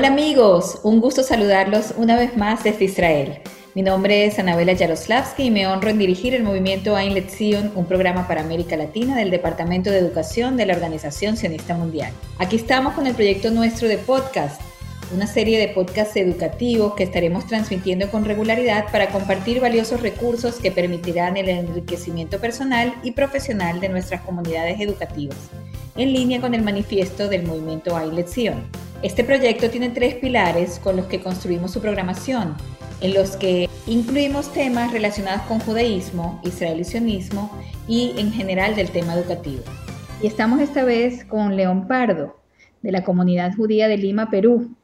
Hola amigos, un gusto saludarlos una vez más desde Israel. Mi nombre es Anabela Yaroslavsky y me honro en dirigir el movimiento Ein Lezion, un programa para América Latina del Departamento de Educación de la Organización Sionista Mundial. Aquí estamos con el proyecto nuestro de podcast, una serie de podcasts educativos que estaremos transmitiendo con regularidad para compartir valiosos recursos que permitirán el enriquecimiento personal y profesional de nuestras comunidades educativas, en línea con el manifiesto del movimiento Ein Lezion. Este proyecto tiene tres pilares con los que construimos su programación, en los que incluimos temas relacionados con judaísmo, israelicionismo y en general del tema educativo. Y estamos esta vez con León Pardo, de la comunidad judía de Lima, Perú.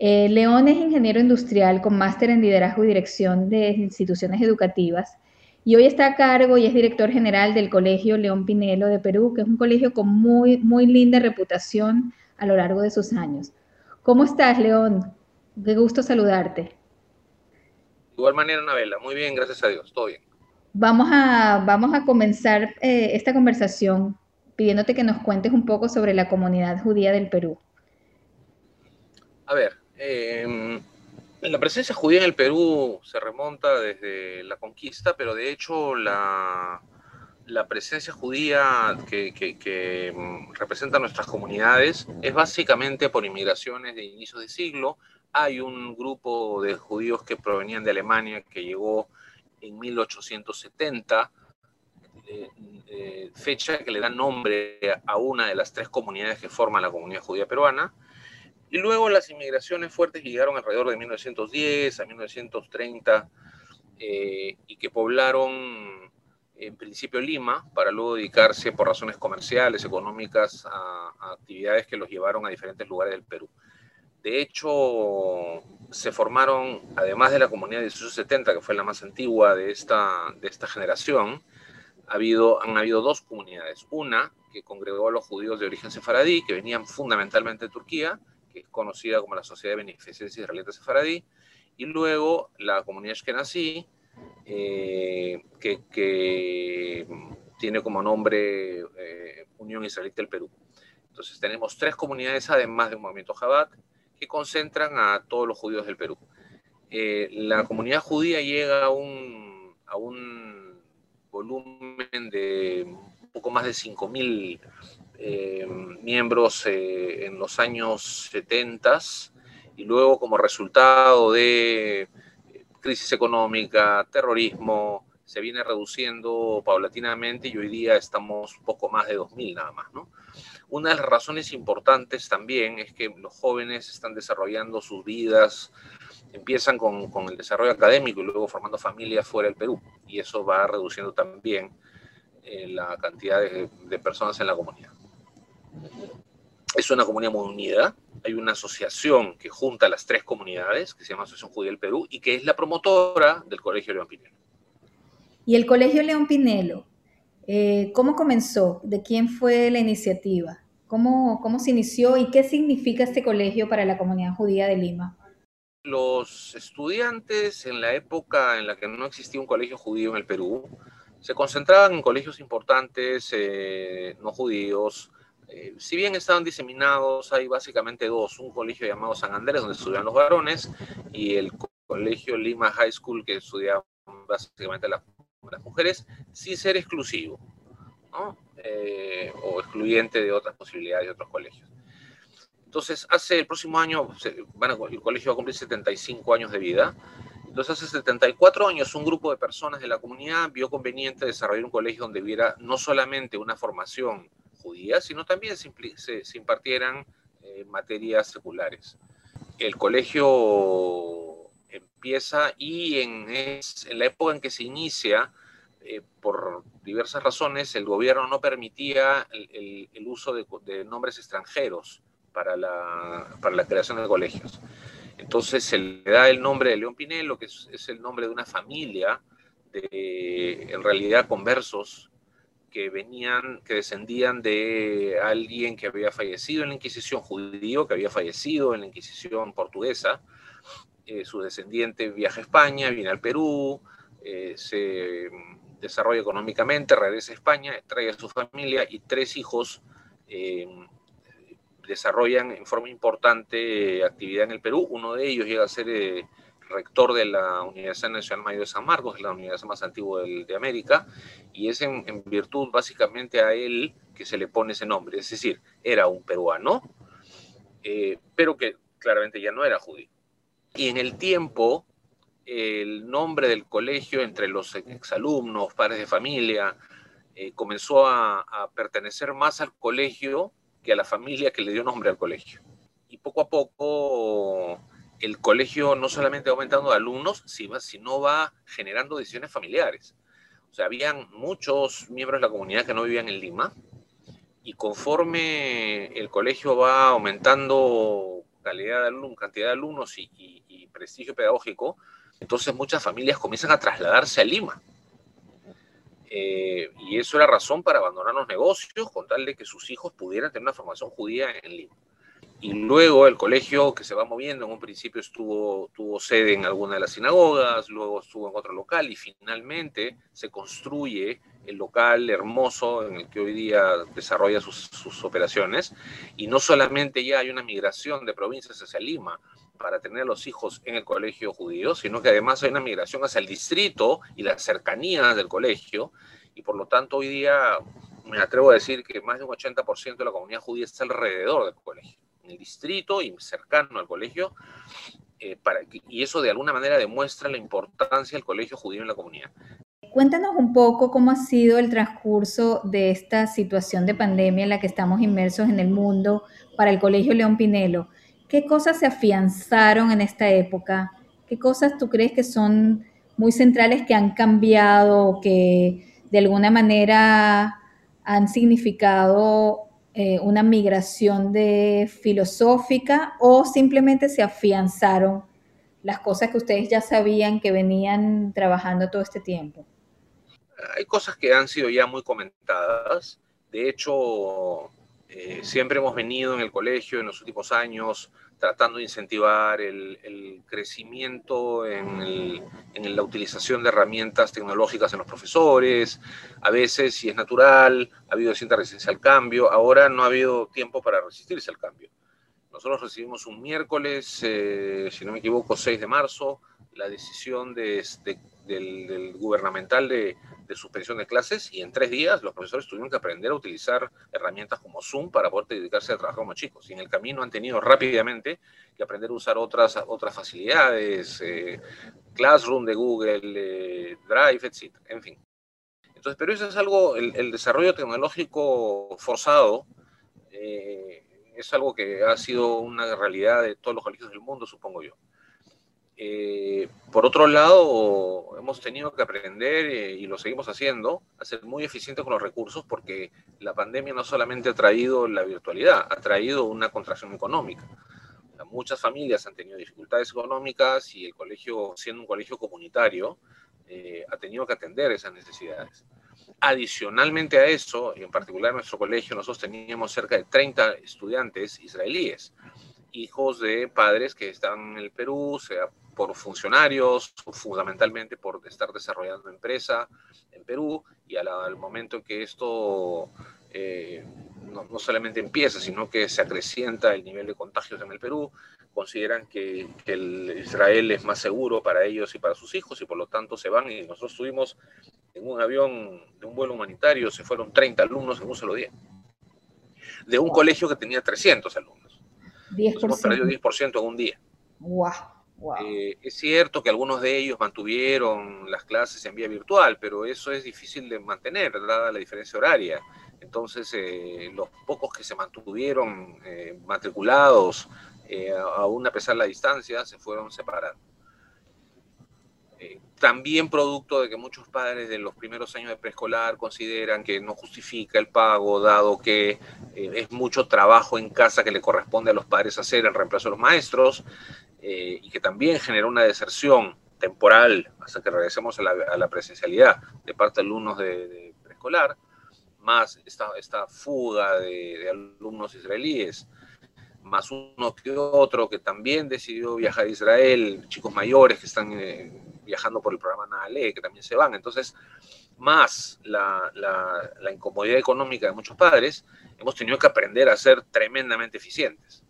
Eh, León es ingeniero industrial con máster en liderazgo y dirección de instituciones educativas y hoy está a cargo y es director general del Colegio León Pinelo de Perú, que es un colegio con muy, muy linda reputación a lo largo de sus años. ¿Cómo estás, León? Qué gusto saludarte. De igual manera, Anabela. Muy bien, gracias a Dios. Todo bien. Vamos a, vamos a comenzar eh, esta conversación pidiéndote que nos cuentes un poco sobre la comunidad judía del Perú. A ver, em, la presencia judía en el Perú se remonta desde la conquista, pero de hecho la, la presencia judía que, mm, representa nuestras comunidades es básicamente por inmigraciones de inicios de siglo. Hay un grupo de judíos que provenían de Alemania que llegó en 1870, eh, eh, fecha que le da nombre a una de las tres comunidades que forman la comunidad judía peruana. Y luego las inmigraciones fuertes llegaron alrededor de 1910 a 1930 eh, y que poblaron en principio Lima, para luego dedicarse por razones comerciales, económicas, a, actividades que los llevaron a diferentes lugares del Perú. De hecho, se formaron, además de la comunidad de 1870, que fue la más antigua de esta, de esta generación, ha habido, han habido dos comunidades. Una que congregó a los judíos de origen sefaradí, que venían fundamentalmente de Turquía, que es conocida como la Sociedad de Beneficencia Israelita Sefaradí, y luego la comunidad Ashkenazí, eh, que, tiene como nombre eh, Unión Israelita del Perú. Entonces tenemos tres comunidades, además de un movimiento Jabat, que concentran a todos los judíos del Perú. Eh, la comunidad judía llega a un, volumen de un poco más de 5.000 miembros en los años 70 y luego como resultado de crisis económica, terrorismo, se viene reduciendo paulatinamente y hoy día estamos poco más de 2.000 nada más, ¿no? Una de las razones importantes también es que los jóvenes están desarrollando sus vidas, empiezan con, con el desarrollo académico y luego formando familias fuera del Perú y eso va reduciendo también eh, la cantidad de, de personas en la comunidad. Es una comunidad muy unida, hay una asociación que junta a las tres comunidades, que se llama Asociación Judía del Perú, y que es la promotora del Colegio León Pinelo. ¿Y el Colegio León Pinelo, eh, cómo comenzó? ¿De quién fue la iniciativa? ¿Cómo, ¿Cómo se inició y qué significa este colegio para la comunidad judía de Lima? Los estudiantes en la época en la que no existía un colegio judío en el Perú, se concentraban en colegios importantes, eh, no judíos, eh, si bien estaban diseminados, hay básicamente dos, un colegio llamado San Andrés, donde estudian los varones, y el colegio Lima High School, que estudiaban básicamente las, mujeres, sin ser exclusivo, eh, o excluyente de otras posibilidades de otros colegios. Entonces, hace el próximo año, el colegio va a cumplir 75 años de vida, entonces, hace 74 años, un grupo de personas de la comunidad vio conveniente desarrollar un colegio donde hubiera no solamente una formación sino también se, impartieran eh, materias seculares. El colegio empieza y en, la época en que se inicia, eh, por diversas razones, el gobierno no permitía el, uso de, nombres extranjeros para la, para la creación de colegios. Entonces se le da el nombre de León Pinelo, que es, es el nombre de una familia de, en realidad, conversos que venían, que descendían de alguien que había fallecido en la Inquisición judío, que había fallecido en la Inquisición portuguesa. Eh, su descendiente viaja a España, viene al Perú, eh, se desarrolla económicamente, regresa a España, trae a su familia y tres hijos eh, desarrollan en forma importante actividad en el Perú. Uno de ellos llega a ser eh, rector de la Universidad Nacional Mayor de San Marcos, la universidad más antigua de América, y es en, virtud básicamente a él que se le pone ese nombre. Es decir, era un peruano, eh, pero que claramente ya no era judío. Y en el tiempo, el nombre del colegio entre los exalumnos, padres de familia, eh, comenzó a pertenecer más al colegio que a la familia que le dio nombre al colegio. Y poco a poco el colegio no solamente va aumentando de alumnos, sino va generando decisiones familiares. O sea, habían muchos miembros de la comunidad que no vivían en Lima y conforme el colegio va aumentando calidad de alumnos, cantidad de alumnos y, prestigio pedagógico, entonces muchas familias comienzan a trasladarse a Lima. Eh, y eso era razón para abandonar los negocios con tal de que sus hijos pudieran tener una formación judía en Lima y luego el colegio que se va moviendo, en un principio estuvo, tuvo sede en alguna de las sinagogas, luego estuvo en otro local y finalmente se construye el local hermoso en el que hoy día desarrolla sus, sus operaciones. Y no solamente ya hay una migración de provincias hacia Lima para tener a los hijos en el colegio judío, sino que además hay una migración hacia el distrito y las cercanías del colegio. Y por lo tanto hoy día me atrevo a decir que más de un 80% de la comunidad judía está alrededor del colegio el distrito y cercano al colegio, eh, para y eso de alguna manera demuestra la importancia del colegio judío en la comunidad. Cuéntanos un poco cómo ha sido el transcurso de esta situación de pandemia en la que estamos inmersos en el mundo para el Colegio León Pinelo. ¿Qué cosas se afianzaron en esta época? ¿Qué cosas tú crees que son muy centrales que han cambiado, que de alguna manera han significado eh, una migración de filosófica o simplemente se afianzaron las cosas que ustedes ya sabían que venían trabajando todo este tiempo? Hay cosas que han sido ya muy comentadas. De hecho, eh, siempre hemos venido en el colegio en los últimos años tratando de incentivar el, crecimiento en, la utilización de herramientas tecnológicas en los profesores. A veces, si es natural, ha habido cierta resistencia al cambio. Ahora no ha habido tiempo para resistirse al cambio. Nosotros recibimos un miércoles, eh, si no me equivoco, 6 de marzo, la decisión del, gubernamental de, suspensión de clases y en tres días los profesores tuvieron que aprender a utilizar herramientas como Zoom para poder dedicarse a trabajar como chicos. Y en el camino han tenido rápidamente que aprender a usar otras, otras facilidades, eh, Classroom de Google, eh, Drive, etc. En fin. Entonces, pero eso es algo, el, desarrollo tecnológico forzado eh, es algo que ha sido una realidad de todos los colegios del mundo, supongo yo. Eh, por otro lado, hemos tenido que aprender, eh, y lo seguimos haciendo, a ser muy eficientes con los recursos porque la pandemia no solamente ha traído la virtualidad, ha traído una contracción económica. muchas familias han tenido dificultades económicas y el colegio, siendo un colegio comunitario, eh, ha tenido que atender esas necesidades. Adicionalmente a eso, y en particular en nuestro colegio, nosotros teníamos cerca de 30 estudiantes israelíes, hijos de padres que están en el Perú, sea por funcionarios, fundamentalmente por estar desarrollando empresa en Perú, y al, momento en que esto eh, no, solamente empieza, sino que se acrecienta el nivel de contagios en el Perú, consideran que, el Israel es más seguro para ellos y para sus hijos, y por lo tanto se van, y nosotros estuvimos en un avión de un vuelo humanitario, se fueron 30 alumnos en un solo día, de un colegio que tenía 300 alumnos. 10%. Hemos perdido 10% en un día. ¡Wow! Eh, es cierto que algunos de ellos mantuvieron las clases en vía virtual, pero eso es difícil de mantener, dada la diferencia horaria. Entonces, eh, los pocos que se mantuvieron eh, matriculados, aún a pesar de la distancia, se fueron separando. También producto de que muchos padres de los primeros años de preescolar consideran que no justifica el pago, dado que es mucho trabajo en casa que le corresponde a los padres hacer en reemplazo de los maestros, eh, y que también generó una deserción temporal hasta que regresemos a la, presencialidad de parte de alumnos de, preescolar, más esta, esta fuga de, alumnos israelíes, más uno que otro que también decidió viajar a Israel, chicos mayores que están eh, viajando por el programa NALE, que también se van. Entonces, más la, incomodidad económica de muchos padres, hemos tenido que aprender a ser tremendamente eficientes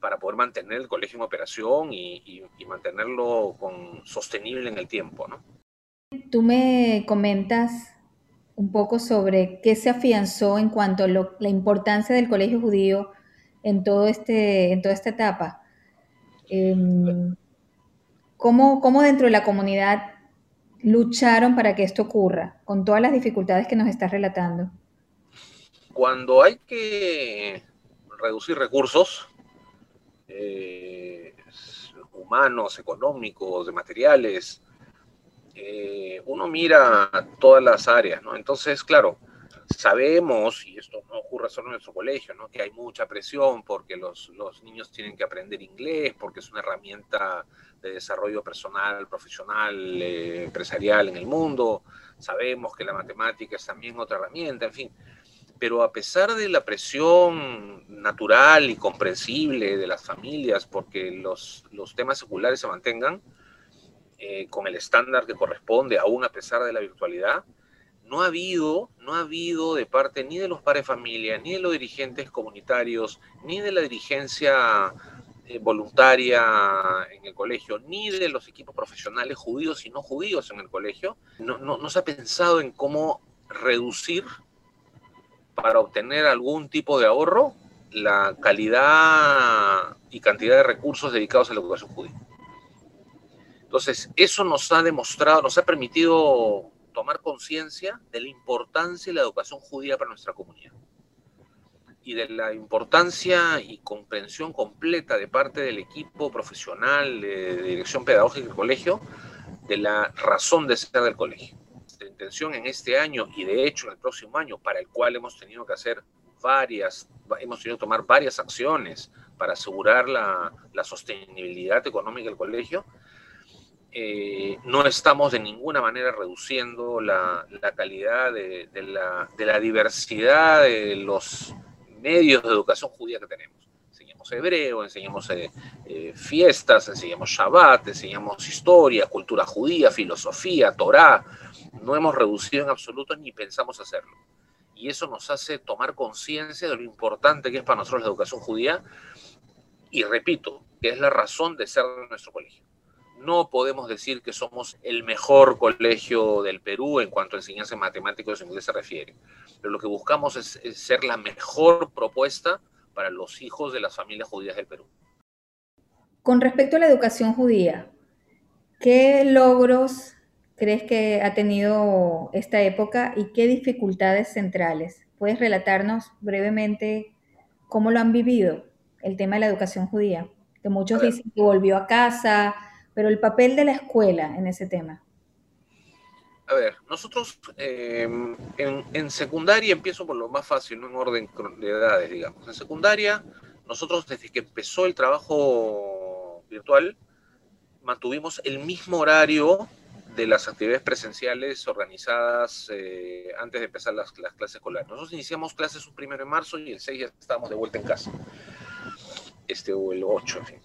para poder mantener el colegio en operación y, mantenerlo con, sostenible en el tiempo. ¿no? Tú me comentas un poco sobre qué se afianzó en cuanto a la importancia del colegio judío en, este, en toda esta etapa. Em, ¿cómo, ¿Cómo dentro de la comunidad lucharon para que esto ocurra, con todas las dificultades que nos estás relatando? Cuando hay que reducir recursos eh, humanos, económicos, de materiales, eh, uno mira todas las áreas, ¿no? Entonces, claro, sabemos, y esto no ocurre solo en nuestro colegio, ¿no? que hay mucha presión porque los, los, niños tienen que aprender inglés, porque es una herramienta de desarrollo personal, profesional, eh, empresarial en el mundo. Sabemos que la matemática es también otra herramienta, en fin. Pero a pesar de la presión natural y comprensible de las familias porque los, los temas seculares se mantengan eh, con el estándar que corresponde, aún a pesar de la virtualidad, no ha habido, no ha habido de parte ni de los padres de familia, ni de los dirigentes comunitarios, ni de la dirigencia eh, voluntaria en el colegio, ni de los equipos profesionales judíos y no judíos en el colegio, no, no, se ha pensado en cómo reducir para obtener algún tipo de ahorro la calidad y cantidad de recursos dedicados a la educación judía. Entonces, eso nos ha demostrado, nos ha permitido tomar conciencia de la importancia de la educación judía para nuestra comunidad y de la importancia y comprensión completa de parte del equipo profesional de, dirección pedagógica del colegio de la razón de ser del colegio. La intención en este año y de hecho en el próximo año, para el cual hemos tenido que hacer varias, hemos tenido que tomar varias acciones para asegurar la, la sostenibilidad económica del colegio, eh, no estamos de ninguna manera reduciendo la, calidad de, la, diversidad de los medios de educación judía que tenemos. Enseñamos hebreo, enseñamos eh, eh, fiestas, enseñamos Shabbat, enseñamos historia, cultura judía, filosofía, Torah. No hemos reducido en absoluto ni pensamos hacerlo. Y eso nos hace tomar conciencia de lo importante que es para nosotros la educación judía. Y repito, que es la razón de ser de nuestro colegio no podemos decir que somos el mejor colegio del Perú en cuanto a enseñanza en matemáticos en inglés se refiere, pero lo que buscamos es, ser la mejor propuesta para los hijos de las familias judías del Perú. Con respecto a la educación judía, ¿qué logros crees que ha tenido esta época y qué dificultades centrales? ¿Puedes relatarnos brevemente cómo lo han vivido el tema de la educación judía? Que muchos dicen que volvió a casa, pero el papel de la escuela en ese tema. A ver, nosotros eh, en, secundaria, empiezo por lo más fácil, no en orden de edades, digamos. En secundaria, nosotros desde que empezó el trabajo virtual, mantuvimos el mismo horario de las actividades presenciales organizadas eh, antes de empezar las, las, clases escolares. Nosotros iniciamos clases un primero de marzo y el 6 ya estábamos de vuelta en casa. Este, o el 8, en fin.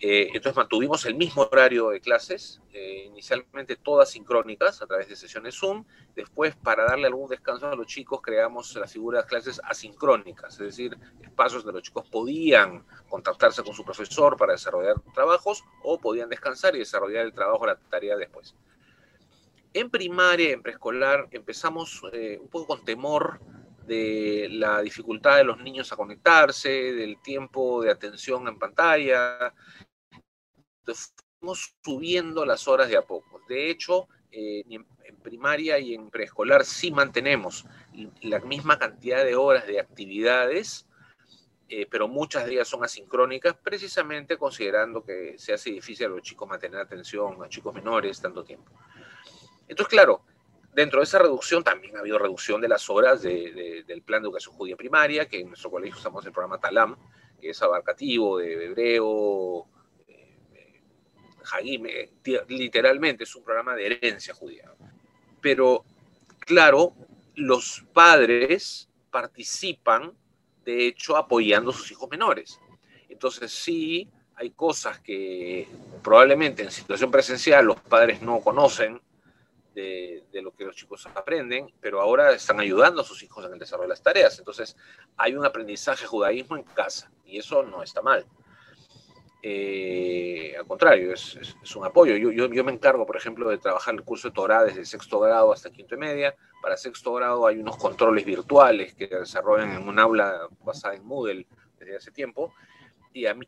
Eh, entonces mantuvimos el mismo horario de clases, eh, inicialmente todas sincrónicas a través de sesiones Zoom. Después, para darle algún descanso a los chicos, creamos la figura de clases asincrónicas, es decir, espacios donde los chicos podían contactarse con su profesor para desarrollar trabajos o podían descansar y desarrollar el trabajo, la tarea después. En primaria, en preescolar, empezamos eh, un poco con temor de la dificultad de los niños a conectarse, del tiempo de atención en pantalla, fuimos subiendo las horas de a poco. De hecho, eh, en, primaria y en preescolar sí mantenemos la misma cantidad de horas de actividades, eh, pero muchas de ellas son asincrónicas, precisamente considerando que se hace difícil a los chicos mantener atención, a chicos menores, tanto tiempo. Entonces, claro, dentro de esa reducción también ha habido reducción de las horas del plan de educación judía primaria, que en nuestro colegio usamos el programa TALAM, que es abarcativo de hebreo, Hagime, literalmente es un programa de herencia judía. Pero, claro, los padres participan, de hecho, apoyando a sus hijos menores. Entonces, sí, hay cosas que probablemente en situación presencial los padres no conocen de, lo que los chicos aprenden, pero ahora están ayudando a sus hijos en el desarrollo de las tareas. Entonces, hay un aprendizaje judaísmo en casa y eso no está mal. Eh, al contrario, es, un apoyo. Yo, me encargo, por ejemplo, de trabajar el curso de Torah desde sexto grado hasta quinto y media. Para sexto grado hay unos controles virtuales que desarrollan en un aula basada en Moodle desde hace tiempo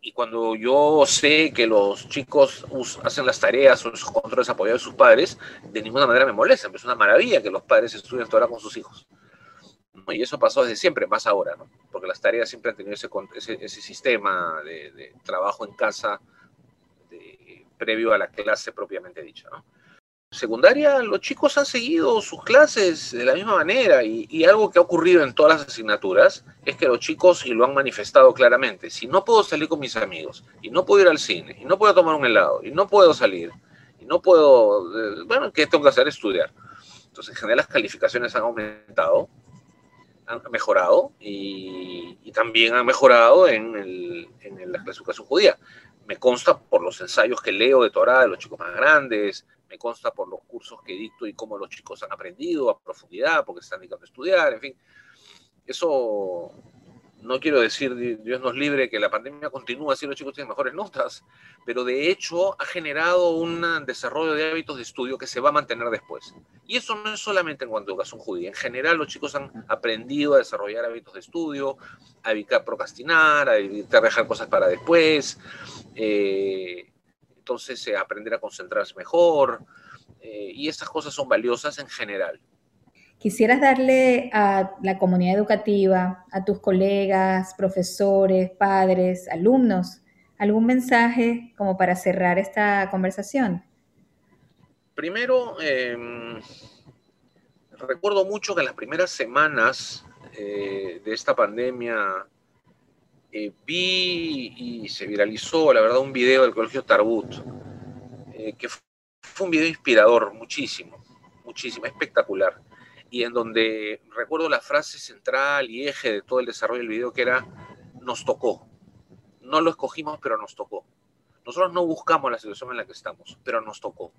y, cuando yo sé que los chicos hacen las tareas o esos controles apoyados de sus padres, de ninguna manera me molesta. Es una maravilla que los padres estudien Torah con sus hijos. Y eso pasó desde siempre, más ahora, ¿no? porque las tareas siempre han tenido ese, ese, sistema de, trabajo en casa previo a la clase propiamente dicha. ¿no? secundaria los chicos han seguido sus clases de la misma manera y, algo que ha ocurrido en todas las asignaturas es que los chicos, y lo han manifestado claramente, si no puedo salir con mis amigos y no puedo ir al cine y no puedo tomar un helado y no puedo salir y no puedo, eh, bueno, ¿qué tengo que hacer? Estudiar. Entonces, en general las calificaciones han aumentado, han mejorado y, también han mejorado en, el, en la clasificación judía. Me consta por los ensayos que leo de Torah de los chicos más grandes, me consta por los cursos que dicto y cómo los chicos han aprendido a profundidad, porque se están dedicando a estudiar, en fin. Eso no quiero decir, Dios nos libre, que la pandemia continúa así los chicos tienen mejores notas, pero de hecho ha generado un desarrollo de hábitos de estudio que se va a mantener después. Y eso no es solamente en cuanto a educación judía. En general los chicos han aprendido a desarrollar hábitos de estudio, a evitar procrastinar, a evitar dejar cosas para después. Eh, entonces eh, aprender a concentrarse mejor, eh, y estas cosas son valiosas en general. ¿Quisieras darle a la comunidad educativa, a tus colegas, profesores, padres, alumnos, algún mensaje como para cerrar esta conversación? Primero, em, recuerdo mucho que en las primeras semanas eh, de esta pandemia eh, vi y se viralizó, la verdad, un video del Colegio Tarbut, eh, que fue un video inspirador, muchísimo, muchísimo, espectacular, y en donde recuerdo la frase central y eje de todo el desarrollo del video que era, nos tocó. No lo escogimos, pero nos tocó. Nosotros no buscamos la situación en la que estamos, pero nos tocó.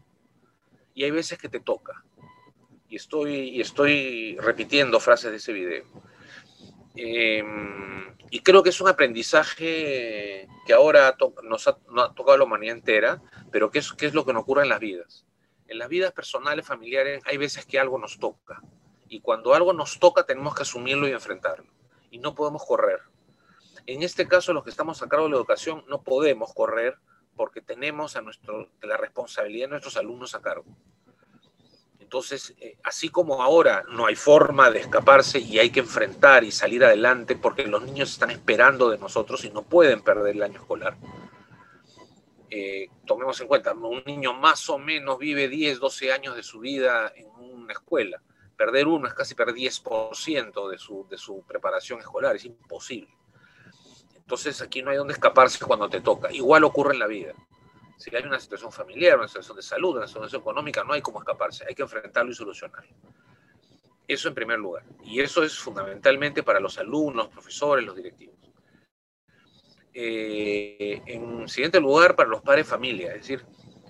Y hay veces que te toca. Y estoy, y estoy repitiendo frases de ese video. Eh, y creo que es un aprendizaje que ahora nos ha, tocado a la humanidad entera, pero que es, es lo que nos ocurre en las vidas. En las vidas personales, familiares, hay veces que algo nos toca. Y cuando algo nos toca, tenemos que asumirlo y enfrentarlo. Y no podemos correr. En este caso, los que estamos a cargo de la educación, no podemos correr porque tenemos a nuestro, la responsabilidad de nuestros alumnos a cargo. Entonces, eh, así como ahora no hay forma de escaparse y hay que enfrentar y salir adelante porque los niños están esperando de nosotros y no pueden perder el año escolar. Eh, tomemos en cuenta, un niño más o menos vive 10, 12 años de su vida en una escuela. Perder uno es casi perder 10% de su, de su preparación escolar, es imposible. Entonces aquí no hay donde escaparse cuando te toca. Igual ocurre en la vida. Si hay una situación familiar, una situación de salud, una situación económica, no hay cómo escaparse, hay que enfrentarlo y solucionarlo. Eso en primer lugar. Y eso es fundamentalmente para los alumnos, los profesores, los directivos. Eh, en siguiente lugar, para los padres de familia. Es decir,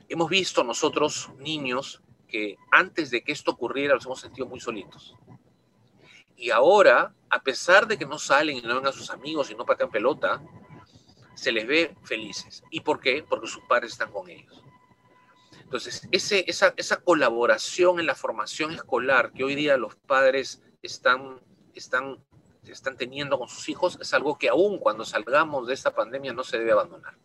hemos visto nosotros niños que antes de que esto ocurriera los hemos sentido muy solitos. Y ahora, a pesar de que no salen y no ven a sus amigos y no patean pelota, se les ve felices. ¿Y por qué? Porque sus padres están con ellos. Entonces, ese, esa, esa colaboración en la formación escolar que hoy día los padres están, están, están teniendo con sus hijos es algo que aún cuando salgamos de esta pandemia no se debe abandonar.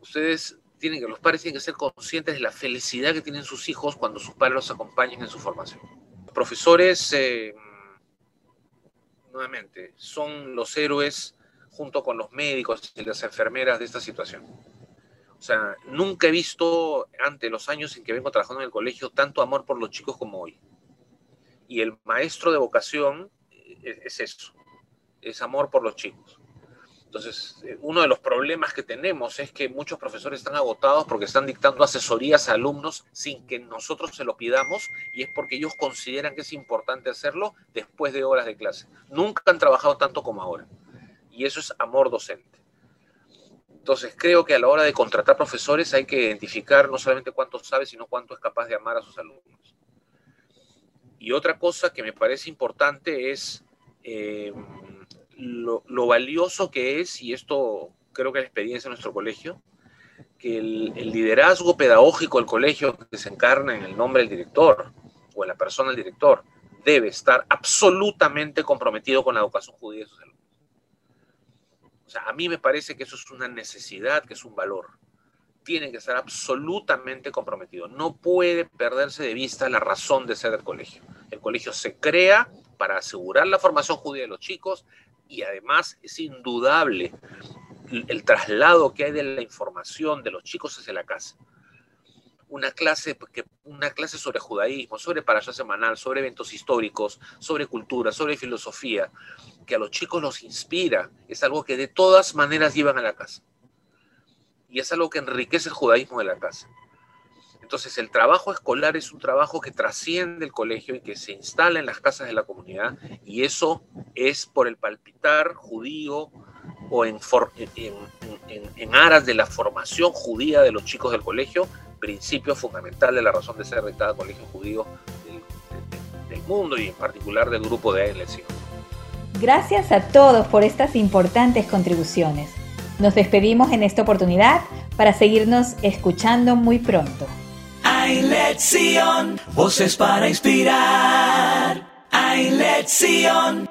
Ustedes tienen que, los padres tienen que ser conscientes de la felicidad que tienen sus hijos cuando sus padres los acompañan en su formación. Los profesores, eh, nuevamente, son los héroes junto con los médicos y las enfermeras de esta situación. O sea, nunca he visto ante los años en que vengo trabajando en el colegio tanto amor por los chicos como hoy. Y el maestro de vocación eh, es eso, es amor por los chicos. Entonces, eh, uno de los problemas que tenemos es que muchos profesores están agotados porque están dictando asesorías a alumnos sin que nosotros se lo pidamos y es porque ellos consideran que es importante hacerlo después de horas de clase. Nunca han trabajado tanto como ahora y eso es amor docente. Entonces, creo que a la hora de contratar profesores hay que identificar no solamente cuánto sabe, sino cuánto es capaz de amar a sus alumnos. Y otra cosa que me parece importante es eh, lo, valioso que es, y esto creo que la experiencia de nuestro colegio, que el, el, liderazgo pedagógico del colegio que se encarna en el nombre del director o en la persona del director debe estar absolutamente comprometido con la educación judía de sus alumnos. O sea, a mí me parece que eso es una necesidad, que es un valor. Tiene que estar absolutamente comprometido. No puede perderse de vista la razón de ser del colegio. El colegio se crea para asegurar la formación judía de los chicos y además es indudable el traslado que hay de la información de los chicos hacia la casa una clase, una clase sobre judaísmo, sobre parasha semanal, sobre eventos históricos, sobre cultura, sobre filosofía, que a los chicos los inspira, es algo que de todas maneras llevan a la casa. Y es algo que enriquece el judaísmo de la casa. Entonces el trabajo escolar es un trabajo que trasciende el colegio y que se instala en las casas de la comunidad y eso es por el palpitar judío o en, aras de la formación judía de los chicos del colegio principio fundamental de la razón de ser de cada colegio judío del, mundo y en particular del grupo de Lección. Gracias a todos por estas importantes contribuciones. Nos despedimos en esta oportunidad para seguirnos escuchando muy pronto. Lección, voces para inspirar. Hay lección.